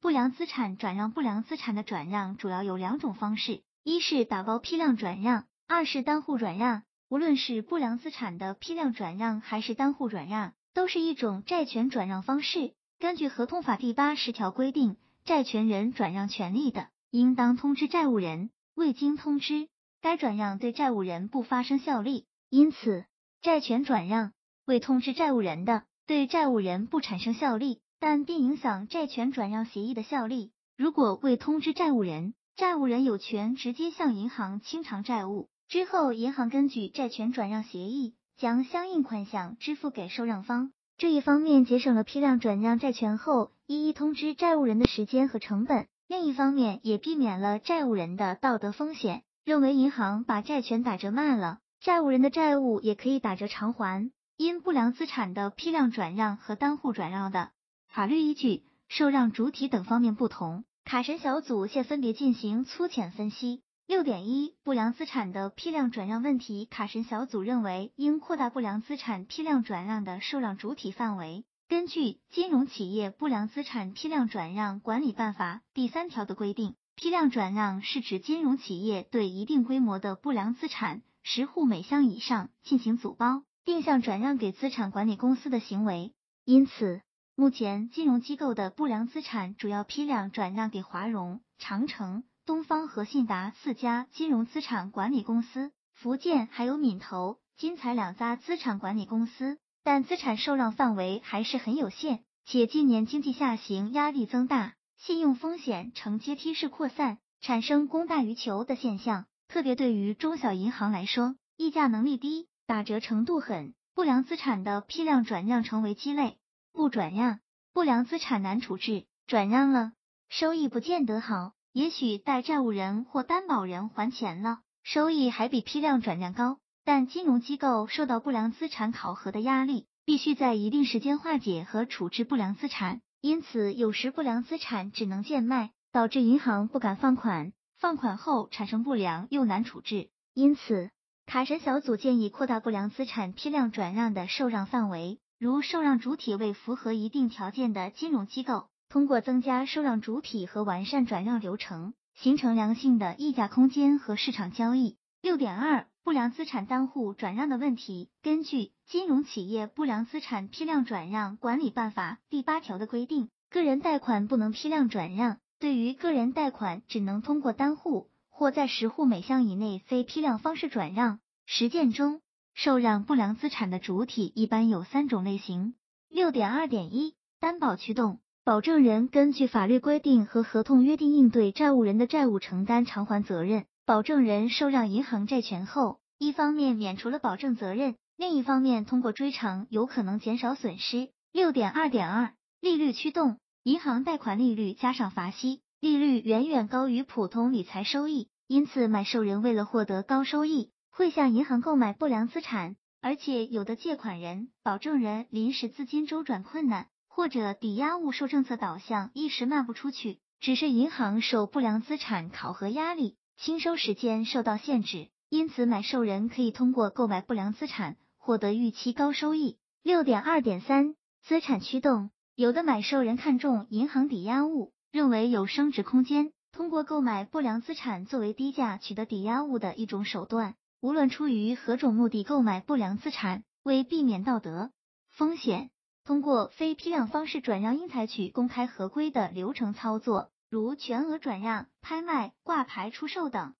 不良资产转让。不良资产的转让主要有两种方式，一是打包批量转让，二是单户转让。无论是不良资产的批量转让还是单户转让，都是一种债权转让方式。根据合同法第八十条规定，债权人转让权利的，应当通知债务人；未经通知，该转让对债务人不发生效力。因此，债权转让未通知债务人的，对债务人不产生效力。但并影响债权转让协议的效力。如果未通知债务人，债务人有权直接向银行清偿债务，之后银行根据债权转让协议将相应款项支付给受让方。这一方面节省了批量转让债权后一一通知债务人的时间和成本，另一方面也避免了债务人的道德风险，认为银行把债权打折卖了，债务人的债务也可以打折偿还。因不良资产的批量转让和单户转让的。法律依据、受让主体等方面不同，卡神小组现分别进行粗浅分析。六点一，不良资产的批量转让问题，卡神小组认为应扩大不良资产批量转让的受让主体范围。根据《金融企业不良资产批量转让管理办法》第三条的规定，批量转让是指金融企业对一定规模的不良资产十户每箱以上进行组包定向转让给资产管理公司的行为。因此，目前，金融机构的不良资产主要批量转让给华融、长城、东方和信达四家金融资产管理公司，福建还有闽投、金财两家资产管理公司，但资产受让范围还是很有限，且近年经济下行压力增大，信用风险呈阶梯式扩散，产生供大于求的现象。特别对于中小银行来说，议价能力低，打折程度狠，不良资产的批量转让成为鸡肋。不转让，不良资产难处置；转让了，收益不见得好。也许待债务人或担保人还钱了，收益还比批量转让高。但金融机构受到不良资产考核的压力，必须在一定时间化解和处置不良资产，因此有时不良资产只能贱卖，导致银行不敢放款，放款后产生不良又难处置。因此，卡神小组建议扩大不良资产批量转让的受让范围。如受让主体为符合一定条件的金融机构，通过增加受让主体和完善转让流程，形成良性的溢价空间和市场交易。六点二，不良资产单户转让的问题。根据《金融企业不良资产批量转让管理办法》第八条的规定，个人贷款不能批量转让，对于个人贷款只能通过单户或在十户每项以内非批量方式转让。实践中。受让不良资产的主体一般有三种类型。六点二点一，担保驱动，保证人根据法律规定和合同约定应对债务人的债务承担偿还责任。保证人受让银行债权后，一方面免除了保证责任，另一方面通过追偿有可能减少损失。六点二点二，利率驱动，银行贷款利率加上罚息，利率远远高于普通理财收益，因此买受人为了获得高收益。会向银行购买不良资产，而且有的借款人、保证人临时资金周转困难，或者抵押物受政策导向一时卖不出去，只是银行受不良资产考核压力，清收时间受到限制，因此买受人可以通过购买不良资产获得预期高收益。六点二点三，资产驱动，有的买受人看中银行抵押物，认为有升值空间，通过购买不良资产作为低价取得抵押物的一种手段。无论出于何种目的购买不良资产，为避免道德风险，通过非批量方式转让，应采取公开合规的流程操作，如全额转让、拍卖、挂牌出售等。